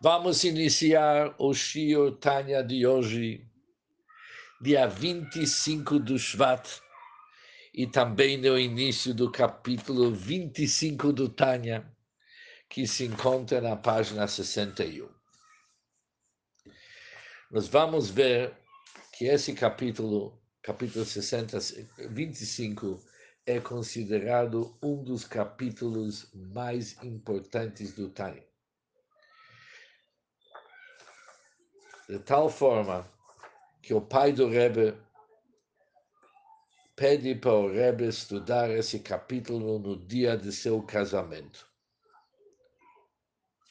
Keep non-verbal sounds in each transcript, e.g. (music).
Vamos iniciar o Shio Tanya de hoje, dia 25 do Shvat, e também no início do capítulo 25 do Tanya, que se encontra na página 61. Nós vamos ver que esse capítulo, capítulo 60, 25, é considerado um dos capítulos mais importantes do Tanya de tal forma que o pai do Rebbe pede para o Rebbe estudar esse capítulo no dia de seu casamento.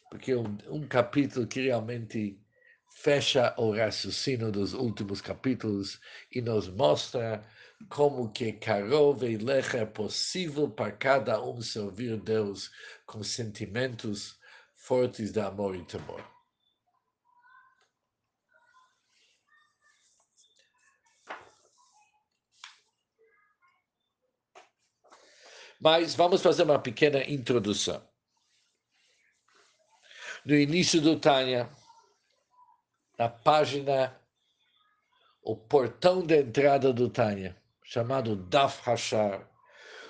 Porque é um, um capítulo que realmente fecha o raciocínio dos últimos capítulos e nos mostra como que Karov e Lecha é possível para cada um servir Deus com sentimentos fortes de amor e temor. Mas vamos fazer uma pequena introdução. No início do Tânia, na página, o portão de entrada do Tânia, chamado Daf Hashar,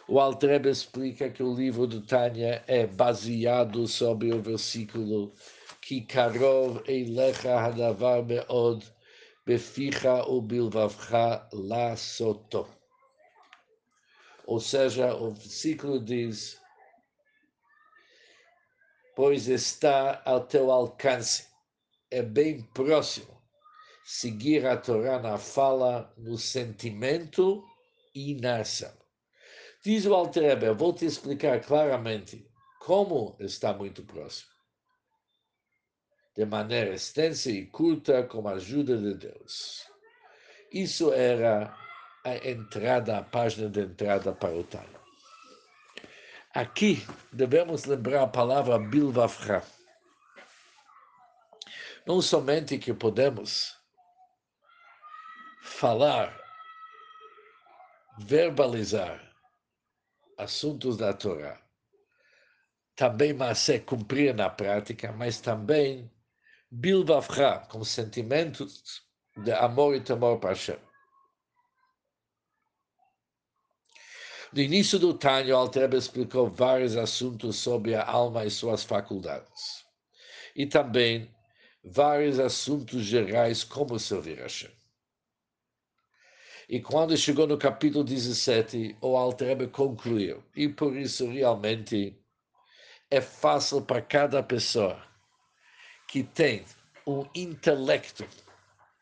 o Altrebe explica que o livro do Tânia é baseado sobre o versículo que Karov Eilecha Hadavar Beod Beficha Ubilvavcha La Soto. Ou seja, o versículo diz: Pois está ao teu alcance, é bem próximo, seguir a Torá na fala, no sentimento e na ação. Diz o Alterebe, eu vou te explicar claramente como está muito próximo. De maneira extensa e curta, com a ajuda de Deus. Isso era a entrada, a página de entrada para o Tânia. Aqui devemos lembrar a palavra Bilvavcha. Não somente que podemos falar, verbalizar assuntos da Torá, também mas é cumprir na prática, mas também Bilvavcha, com sentimentos de amor e temor para Hashem. No início do Tânia, Altreba explicou vários assuntos sobre a alma e suas faculdades. E também vários assuntos gerais como servir a Hashem. E quando chegou no capítulo 17, o Altreba concluiu, e por isso realmente é fácil para cada pessoa que tem um intelecto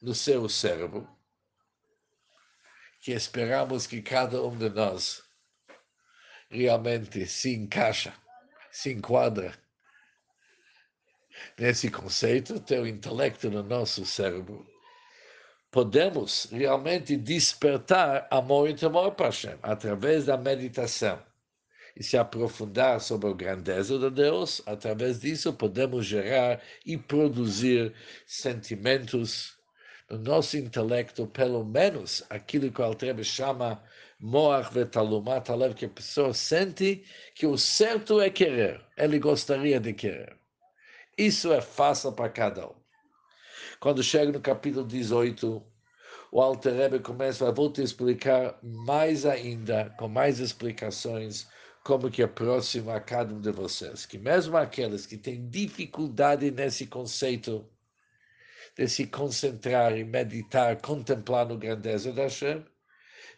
no seu cérebro, que esperamos que cada um de nós realmente se encaixa, se enquadra nesse conceito, tem o intelecto no nosso cérebro, podemos realmente despertar amor e temor para Hashem através da meditação e se aprofundar sobre a grandeza de Deus, através disso podemos gerar e produzir sentimentos no nosso intelecto, pelo menos aquilo que o Altrebe chama Moach vetalumat alev, que a pessoa sente que o certo é querer, ele gostaria de querer. Isso é fácil para cada um. Quando chega no capítulo 18, o Alter Rebbe começa, vou te explicar mais ainda, com mais explicações, como que é próximo a cada um de vocês. Que mesmo aqueles que têm dificuldade nesse conceito de se concentrar e meditar, contemplar no grandeza da Hashem,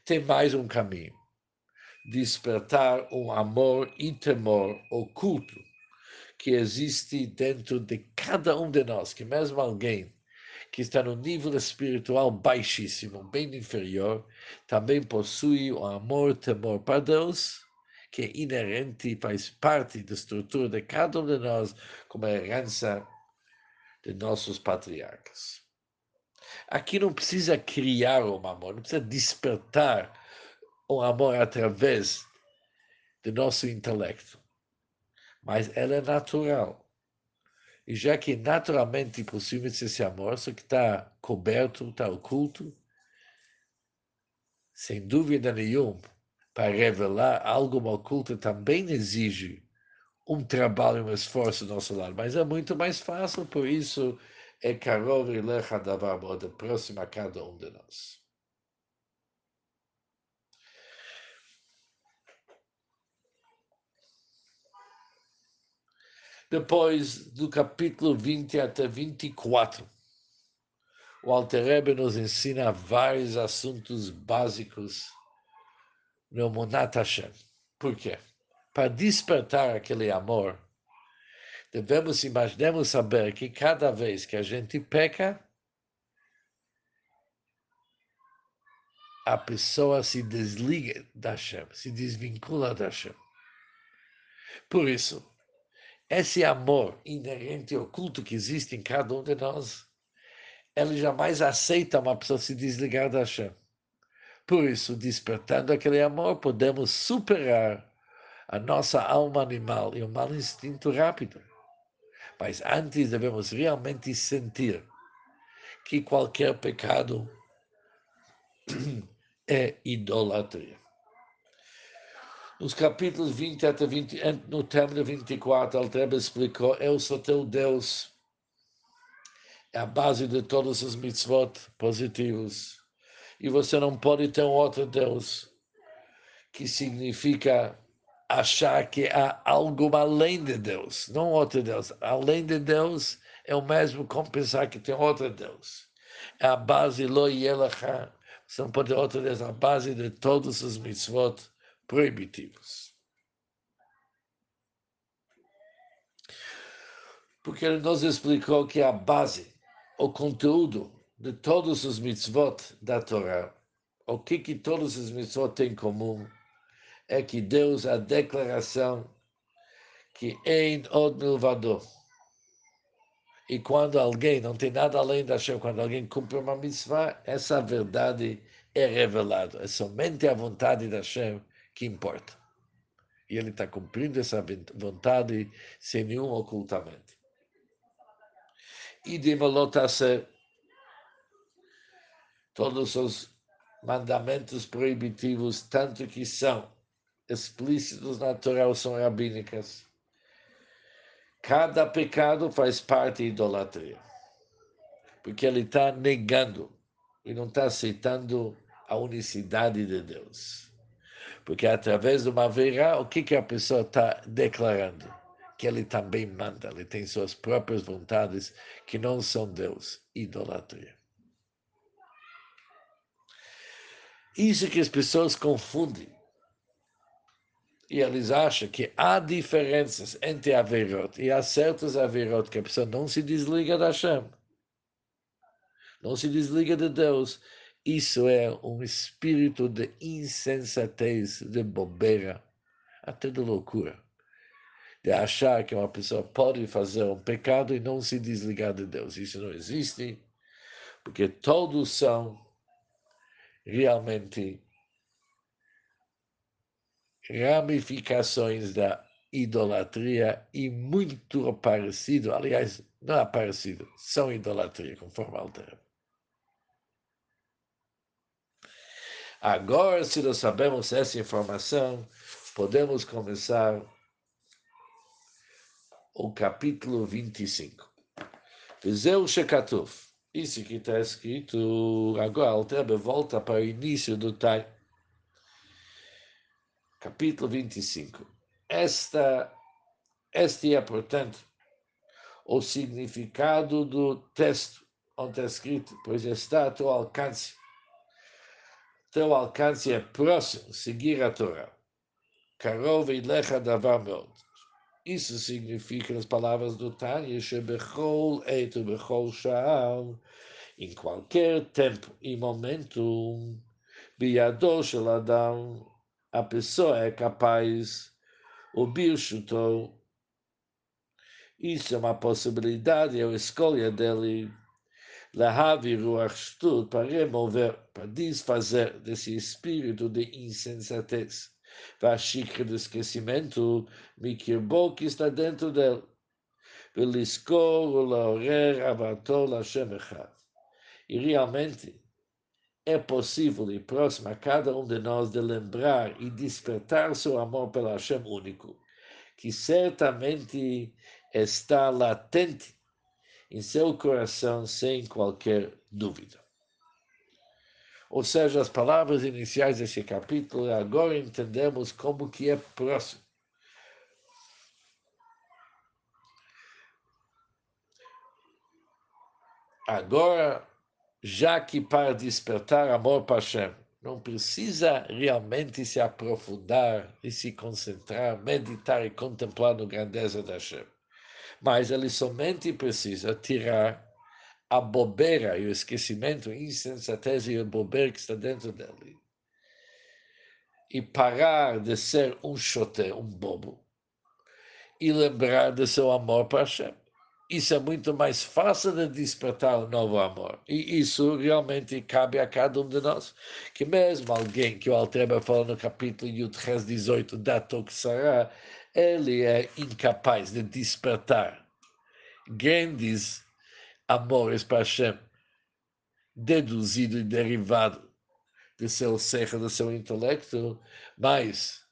tem mais um caminho: despertar um amor e temor oculto que existe dentro de cada um de nós, que mesmo alguém que está no nível espiritual baixíssimo, bem inferior, também possui o amor e temor para Deus, que é inerente, faz parte da estrutura de cada um de nós, como a herança de nossos patriarcas. Aqui não precisa criar um amor, não precisa despertar um amor através do nosso intelecto. Mas ela é natural. E já que naturalmente possuímos esse amor, só que está coberto, está oculto, sem dúvida nenhuma, para revelar algo oculto também exige um trabalho, um esforço do nosso lado, mas é muito mais fácil, por isso é Karov e Lecha Davar Mod, próximo a cada um de nós. Depois do capítulo 20 até 24, o Alter Rebbe nos ensina vários assuntos básicos no Monat Hashem. Por quê? Para despertar aquele amor, devemos, devemos saber que cada vez que a gente peca, a pessoa se desliga da Hashem, se desvincula da Hashem. Por isso, esse amor inerente oculto que existe em cada um de nós, ele jamais aceita uma pessoa se desligar da Hashem. Por isso, despertando aquele amor, podemos superar a nossa alma animal e o mau instinto rápido. Mas antes devemos realmente sentir que qualquer pecado (clears throat) é idolatria. Nos capítulos 20 até 20, no término 24, Altreba explicou: Eu sou teu Deus. É a base de todos os mitzvot positivos. E você não pode ter um outro Deus, que significa achar que há algo além de Deus, não outro Deus. Além de Deus é o mesmo como pensar que tem outro Deus. É a base lo yelacha. Você não pode ter outro Deus, a base de todos os mitzvot proibitivos. Porque ele nos explicou que a base, o conteúdo de todos os mitzvot da Torá, o que, que todos os mitzvot têm em comum, é que Deus a declaração que em od milvado. E quando alguém não tem nada além da Hashem, quando alguém cumpre uma mitzvah, essa verdade é revelada. É somente a vontade da Hashem que importa. E ele está cumprindo essa vontade sem nenhum ocultamento. E de ser todos os mandamentos proibitivos, tanto que são explícitos na Torá são rabínicas. Cada pecado faz parte da idolatria. Porque ele está negando e não está aceitando a unicidade de Deus. Porque através de uma verá, o que, que a pessoa está declarando? Que ele também manda, ele tem suas próprias vontades que não são Deus, idolatria. Isso que as pessoas confundem. E eles acham que há diferenças entre Averot e há certos Averot que a pessoa não se desliga da Hashem. Não se desliga de Deus. Isso é um espírito de insensatez, de bobeira, até de loucura. De achar que uma pessoa pode fazer um pecado e não se desligar de Deus. Isso não existe, porque todos são realmente ramificações da idolatria e muito parecido, aliás, não é parecido, são idolatria, conforme Altera. Agora, se nós sabemos essa informação, podemos começar o capítulo 25. Vizeu Shekatuf. Isso que está escrito agora, Altrebe volta para o início do. Capítulo 25. Esta, este é, portanto, o significado do texto onde está escrito, pois está a teu alcance teu alcance é próximo, seguir a Torá. Karov lecha davar meod. Isso significa, nas palavras do Tânia, Shebechol eito bechol sha'al, em qualquer tempo e momento, biado shel adam, a pessoa é capaz, o birshuto, isso é uma possibilidade, é a escolha dele, Lahavi Ruach Shtut, para remover, para desfazer desse espírito de insensatez. Vashikra do esquecimento, Mikirbo, que está dentro dele. Veliscor, Laorer, Avator, Lashem Echad. E realmente é possível e próximo a cada um de nós de lembrar e despertar seu amor pelo Hashem único, que certamente está latente em seu coração sem qualquer dúvida. Ou seja, as palavras iniciais desse capítulo, agora entendemos como que é próximo. Agora, já que para despertar amor para Hashem, não precisa realmente se aprofundar e se concentrar, meditar e contemplar no grandeza da Hashem. Mas ele somente precisa tirar a bobeira e o esquecimento, a insensatez e a bobeira que está dentro dele. E parar de ser um chote, um bobo, e lembrar de seu amor para Hashem. Isso é muito mais fácil de despertar um novo amor. E isso realmente cabe a cada um de nós. Que mesmo alguém que o Altreba fala no capítulo Yudches 18 da Toksara, ele é incapaz de despertar grandes amores para Hashem, deduzido e derivado do seu ser, do seu intelecto, mas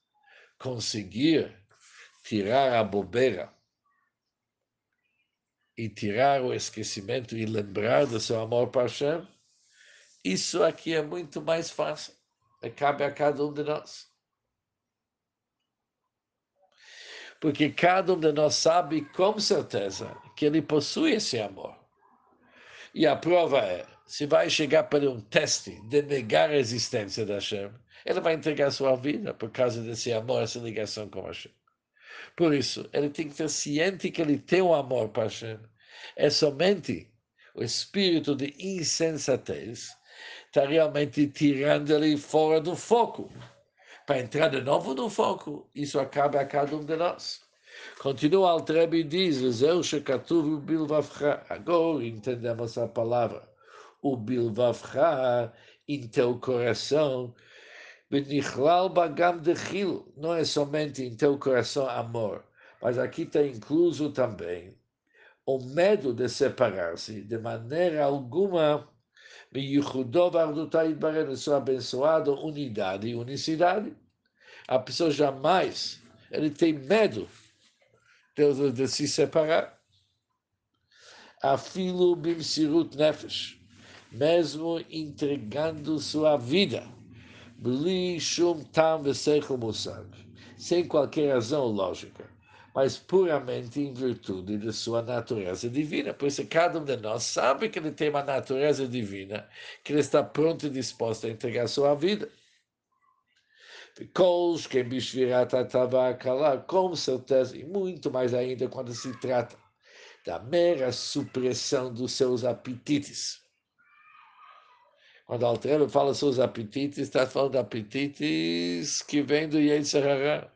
conseguir tirar a bobeira e tirar o esquecimento e lembrar do seu amor para Hashem, isso aqui é muito mais fácil. Cabe a cada um de nós. Porque cada um de nós sabe com certeza que ele possui esse amor. E a prova é, se vai chegar para um teste de negar a existência da Hashem, ele vai entregar sua vida por causa desse amor, essa ligação com Hashem. Por isso, ele tem que estar ciente que ele tem um amor para Hashem. É somente o espírito de insensatez está realmente tirando ele fora do foco. Para entrar de novo no foco, isso acaba a cada um de nós. Continua Altrebe e diz, Agora entendemos a palavra. O bilvavcha em teu coração, benichlal bagam de chil, não é somente em teu coração amor, mas aqui está incluso também o medo de separar-se, de maneira alguma, Bareno, sua abençoada unidade e unicidade. A pessoa jamais, ele tem medo de, de se separar. Afilo bimsirut nefesh, mesmo entregando sua vida, sem qualquer razão lógica, mas puramente em virtude de sua natureza divina. Por isso, cada um de nós sabe que ele tem uma natureza divina, que ele está pronto e disposto a entregar sua vida. Com certeza, e muito mais ainda quando se trata da mera supressão dos seus apetites. Quando Altrebe fala seus apetites, está falando de apetites que vêm do Yetzirah.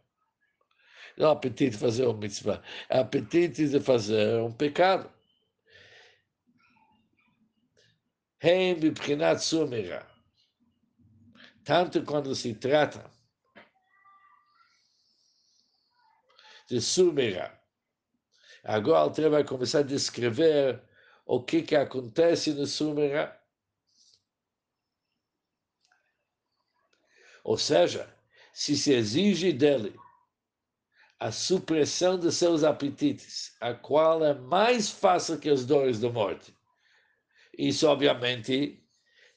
Não apetite de fazer um mitzvah, é apetite de fazer um pecado. Tanto quando se trata de Sumera. Agora Alter vai começar a descrever o que, que acontece no Sumera. Ou seja, se se exige dele a supressão de seus apetites, a qual é mais fácil que as dores da morte. Isso, obviamente,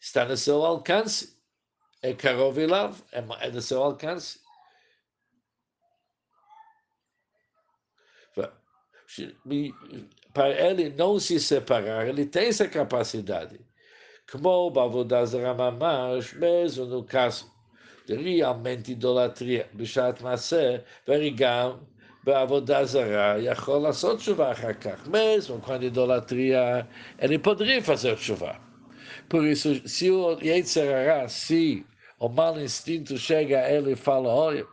está no seu alcance. É Karovilav, é, é no seu alcance. Para ele não se separar, ele tem essa capacidade. Como Bavodazara Mamash, mesmo no caso realmente idolatria בשעת מעשה, והרי גם בעבודה זרה יכול לעשות תשובה אחר כך. Mesmo quando idolatria, ele poderia fazer chuva. Por isso, se o Yetzirará, se o mau instinto chega a ele e fala, olha,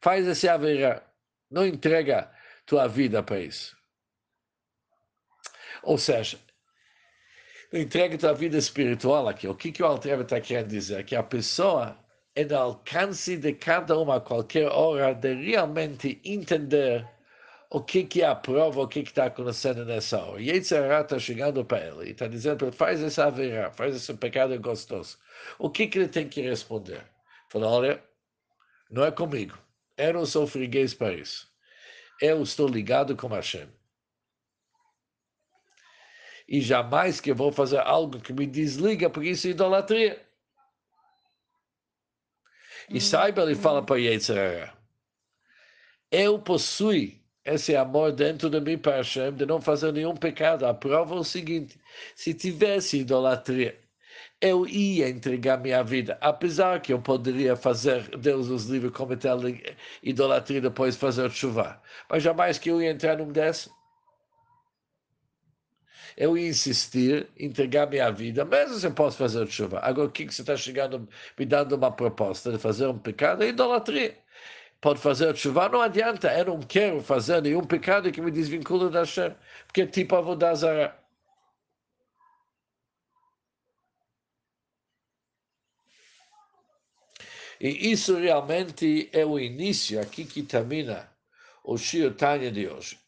faz esse haverá, não entrega tua vida para isso. Ou seja, entrega tua vida espiritual aqui. O que, que o Altreva está querendo dizer? Que a pessoa é no alcance de cada uma, a qualquer hora, de realmente entender o que, que é a prova, o que está acontecendo nessa hora. E Yetzirah está chegando para ele e está dizendo faz essa haverá, faz esse pecado gostoso. O que, que ele tem que responder? Fala, olha, não é comigo, Eu não sou freguês para isso. Eu estou ligado com Hashem. E jamais que vou fazer algo que me desliga, porque isso é idolatria. E saiba, ele fala para Yetzirah, eu possuo esse amor dentro de mim para Hashem, de não fazer nenhum pecado. A prova é o seguinte, se tivesse idolatria, eu ia entregar minha vida, apesar que eu poderia fazer, Deus os livre, cometer idolatria depois fazer chuva. Mas jamais que eu ia entrar num desses. Eu ia insistir, entregar minha vida, mesmo se eu posso fazer chuva. Agora, o que, você está chegando, me dando uma proposta de fazer um pecado? É idolatria. Pode fazer chuva, não adianta, eu não quero fazer nenhum pecado que me desvincula da Hashem, porque é tipo avodazara. E isso realmente é o início, aqui que termina o Shir Tanya de hoje.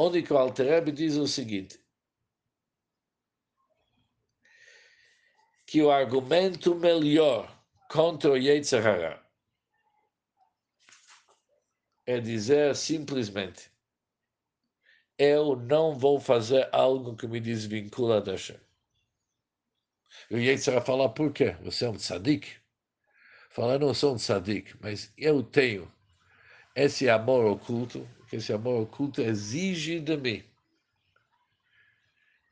Onde que o Altereb diz o seguinte, que o argumento melhor contra o Yetzirah é dizer simplesmente eu não vou fazer algo que me desvincula da Hashem. E o Yetzirah fala, por quê? Você é um tzadik? Fala, não sou um tzadik, mas eu tenho esse amor oculto, que esse amor oculto exige de mim,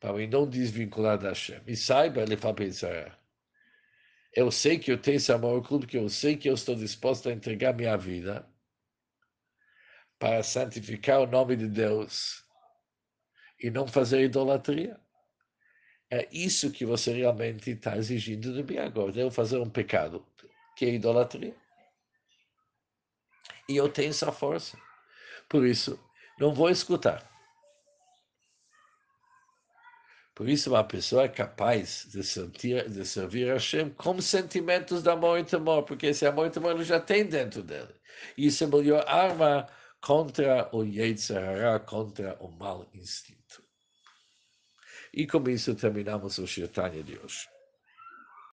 para me não desvincular da Hashem. E saiba, ele fala pensar, eu sei que eu tenho esse amor oculto, que eu sei que eu estou disposto a entregar minha vida para santificar o nome de Deus e não fazer idolatria. É isso que você realmente está exigindo de mim agora. Eu fazer um pecado que é idolatria. E eu tenho essa força. Por isso, não vou escutar. Por isso, uma pessoa é capaz de, sentir, de servir a Hashem com sentimentos de amor e temor, porque esse amor e temor ele já tem dentro dele. Isso é a melhor arma contra o Yetzirah, contra o mau instinto. E com isso terminamos o Shirtanya de hoje.